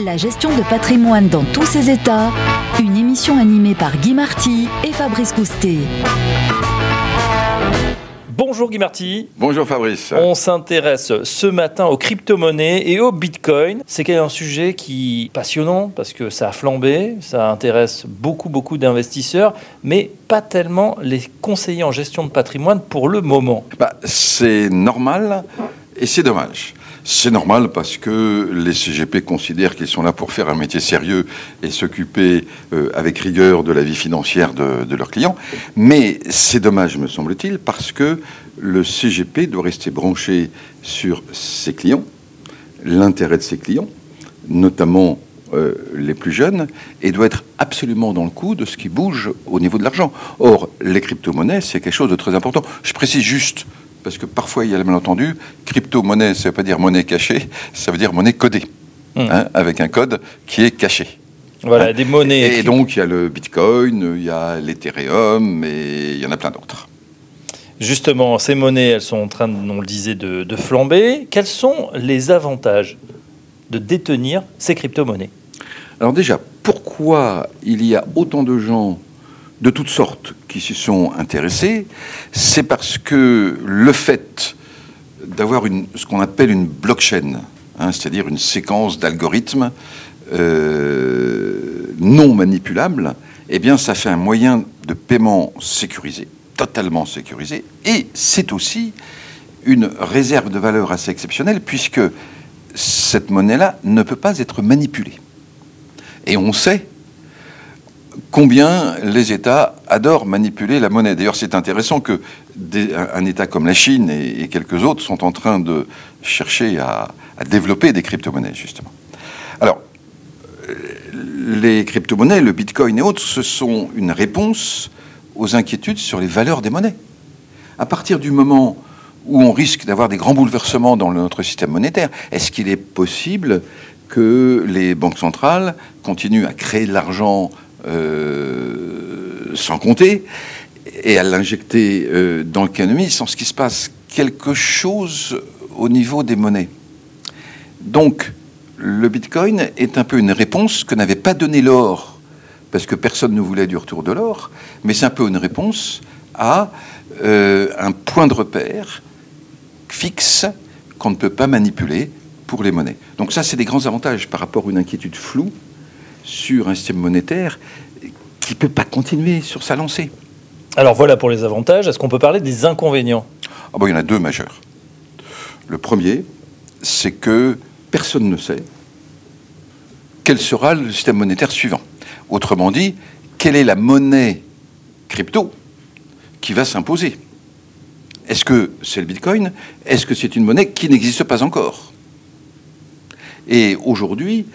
La gestion de patrimoine dans tous ses états, une émission animée par Guy Marty et Fabrice Coustet. Bonjour Guy Marty. Bonjour Fabrice. On s'intéresse ce matin aux crypto-monnaies et au Bitcoin. C'est un sujet qui est passionnant parce que ça a flambé, ça intéresse beaucoup beaucoup d'investisseurs, mais pas tellement les conseillers en gestion de patrimoine pour le moment. Bah, c'est normal et c'est dommage. C'est normal parce que les CGP considèrent qu'ils sont là pour faire un métier sérieux et s'occuper euh, avec rigueur de la vie financière de, leurs clients. Mais c'est dommage, me semble-t-il, parce que le CGP doit rester branché sur ses clients, l'intérêt de ses clients, notamment euh, les plus jeunes, et doit être absolument dans le coup de ce qui bouge au niveau de l'argent. Or, les crypto-monnaies, c'est quelque chose de très important. Je précise juste parce que parfois il y a le malentendu. Crypto-monnaie, ça ne veut pas dire monnaie cachée, ça veut dire monnaie codée, Hmm. hein, avec un code qui est caché. Voilà, Hein des monnaies. Et donc il y a le Bitcoin, il y a l'Ethereum, et il y en a plein d'autres. Justement, ces monnaies, elles sont en train, de, on le disait, de, de flamber. Quels sont les avantages de détenir ces crypto-monnaies? Alors déjà, pourquoi il y a autant de gens de toutes sortes qui s'y sont intéressés C'est parce que le fait d'avoir ce qu'on appelle une blockchain, hein, c'est-à-dire une séquence d'algorithmes euh, non manipulables, eh bien, ça fait un moyen de paiement sécurisé, totalement sécurisé, et c'est aussi une réserve de valeur assez exceptionnelle puisque cette monnaie-là ne peut pas être manipulée. Et on sait combien les États adorent manipuler la monnaie. D'ailleurs, c'est intéressant que un État comme la Chine et, et quelques autres sont en train de chercher à, à développer des crypto-monnaies, justement. Alors, euh, les crypto-monnaies, le Bitcoin et autres, ce sont une réponse aux inquiétudes sur les valeurs des monnaies. À partir du moment où on risque d'avoir des grands bouleversements dans notre système monétaire, est-ce qu'il est possible que les banques centrales continuent à créer de l'argent euh, sans compter et à l'injecter euh, dans l'économie sans ce qui se passe quelque chose au niveau des monnaies Donc, le Bitcoin est un peu une réponse que n'avait pas donné l'or, parce que personne ne voulait du retour de l'or, mais c'est un peu une réponse à euh, un point de repère fixe qu'on ne peut pas manipuler pour les monnaies. Donc ça, c'est des grands avantages par rapport à une inquiétude floue sur un système monétaire qui ne peut pas continuer sur sa lancée. Alors voilà pour les avantages. Est-ce qu'on peut parler des inconvénients? Ah bon, il y en a deux majeurs. Le premier, c'est que personne ne sait quel sera le système monétaire suivant. Autrement dit, quelle est la monnaie crypto qui va s'imposer? Est-ce que c'est le Bitcoin? Est-ce que c'est une monnaie qui n'existe pas encore? Et aujourd'hui,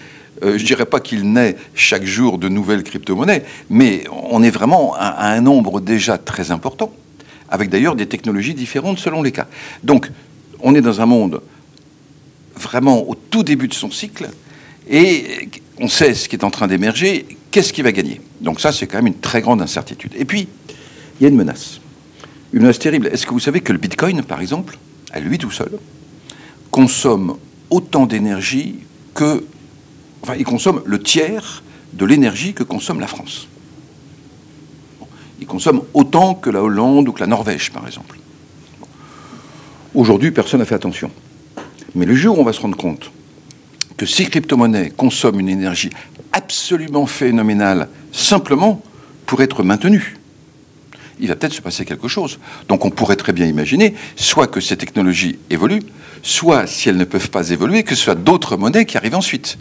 euh, je ne dirais pas qu'il naît chaque jour de nouvelles crypto-monnaies, mais on est vraiment à, à un nombre déjà très important, avec d'ailleurs des technologies différentes selon les cas. Donc, on est dans un monde vraiment au tout début de son cycle, et on sait ce qui est en train d'émerger, qu'est-ce qui va gagner. Donc ça, c'est quand même une très grande incertitude. Et puis, il y a une menace. Une menace terrible. Est-ce que vous savez que le Bitcoin, par exemple, à lui tout seul, consomme autant d'énergie que... Enfin, il consomme le tiers de l'énergie que consomme la France. Bon. Il consomme autant que la Hollande ou que la Norvège, par exemple. Aujourd'hui, personne n'a fait attention. Mais le jour où on va se rendre compte que ces crypto-monnaies consomment une énergie absolument phénoménale simplement pour être maintenues, il va peut-être se passer quelque chose. Donc on pourrait très bien imaginer soit que ces technologies évoluent, soit si elles ne peuvent pas évoluer, que ce soit d'autres monnaies qui arrivent ensuite.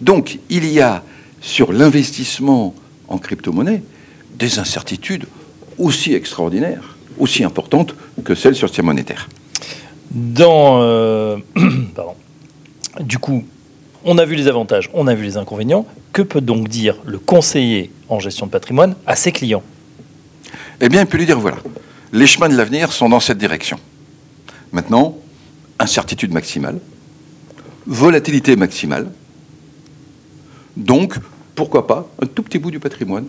Donc il y a sur l'investissement en crypto-monnaie des incertitudes aussi extraordinaires, aussi importantes que celles sur le système monétaire. Dans, euh, pardon. Du coup, on a vu les avantages, on a vu les inconvénients. Que peut donc dire le conseiller en gestion de patrimoine à ses clients? Eh bien, il peut lui dire voilà, les chemins de l'avenir sont dans cette direction. Maintenant, incertitude maximale, volatilité maximale, donc, pourquoi pas, un tout petit bout du patrimoine,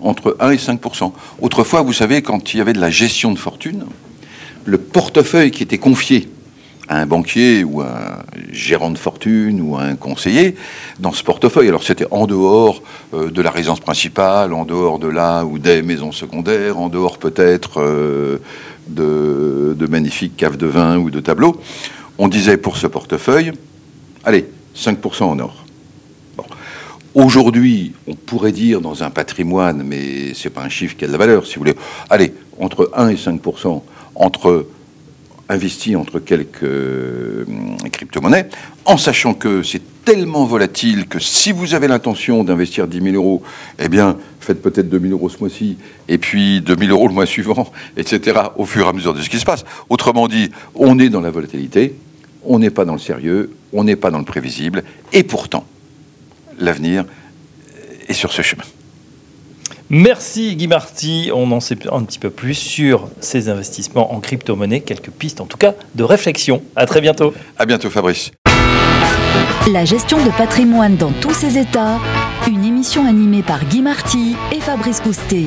entre 1 et 5% Autrefois, vous savez, quand il y avait de la gestion de fortune, le portefeuille qui était confié un banquier ou un gérant de fortune ou un conseiller dans ce portefeuille. Alors c'était en dehors euh, de la résidence principale, en dehors de là ou des maisons secondaires, en dehors peut-être euh, de, de magnifiques caves de vin ou de tableaux. On disait pour ce portefeuille, allez, 5% en or. Aujourd'hui, on pourrait dire dans un patrimoine, mais c'est pas un chiffre qui a de la valeur, si vous voulez. Allez, entre 1 et 5% entre investi entre quelques euh, crypto-monnaies, en sachant que c'est tellement volatile que si vous avez l'intention d'investir 10 000 euros, eh bien, faites peut-être 2 000 euros ce mois-ci, et puis 2 000 euros le mois suivant, etc., au fur et à mesure de ce qui se passe. Autrement dit, on est dans la volatilité, on n'est pas dans le sérieux, on n'est pas dans le prévisible, et pourtant, l'avenir est sur ce chemin. Merci Guy Marty. On en sait un petit peu plus sur ces investissements en crypto-monnaie. Quelques pistes en tout cas de réflexion. À très bientôt. À bientôt Fabrice. La gestion de patrimoine dans tous ses états. Une émission animée par Guy Marty et Fabrice Coustet.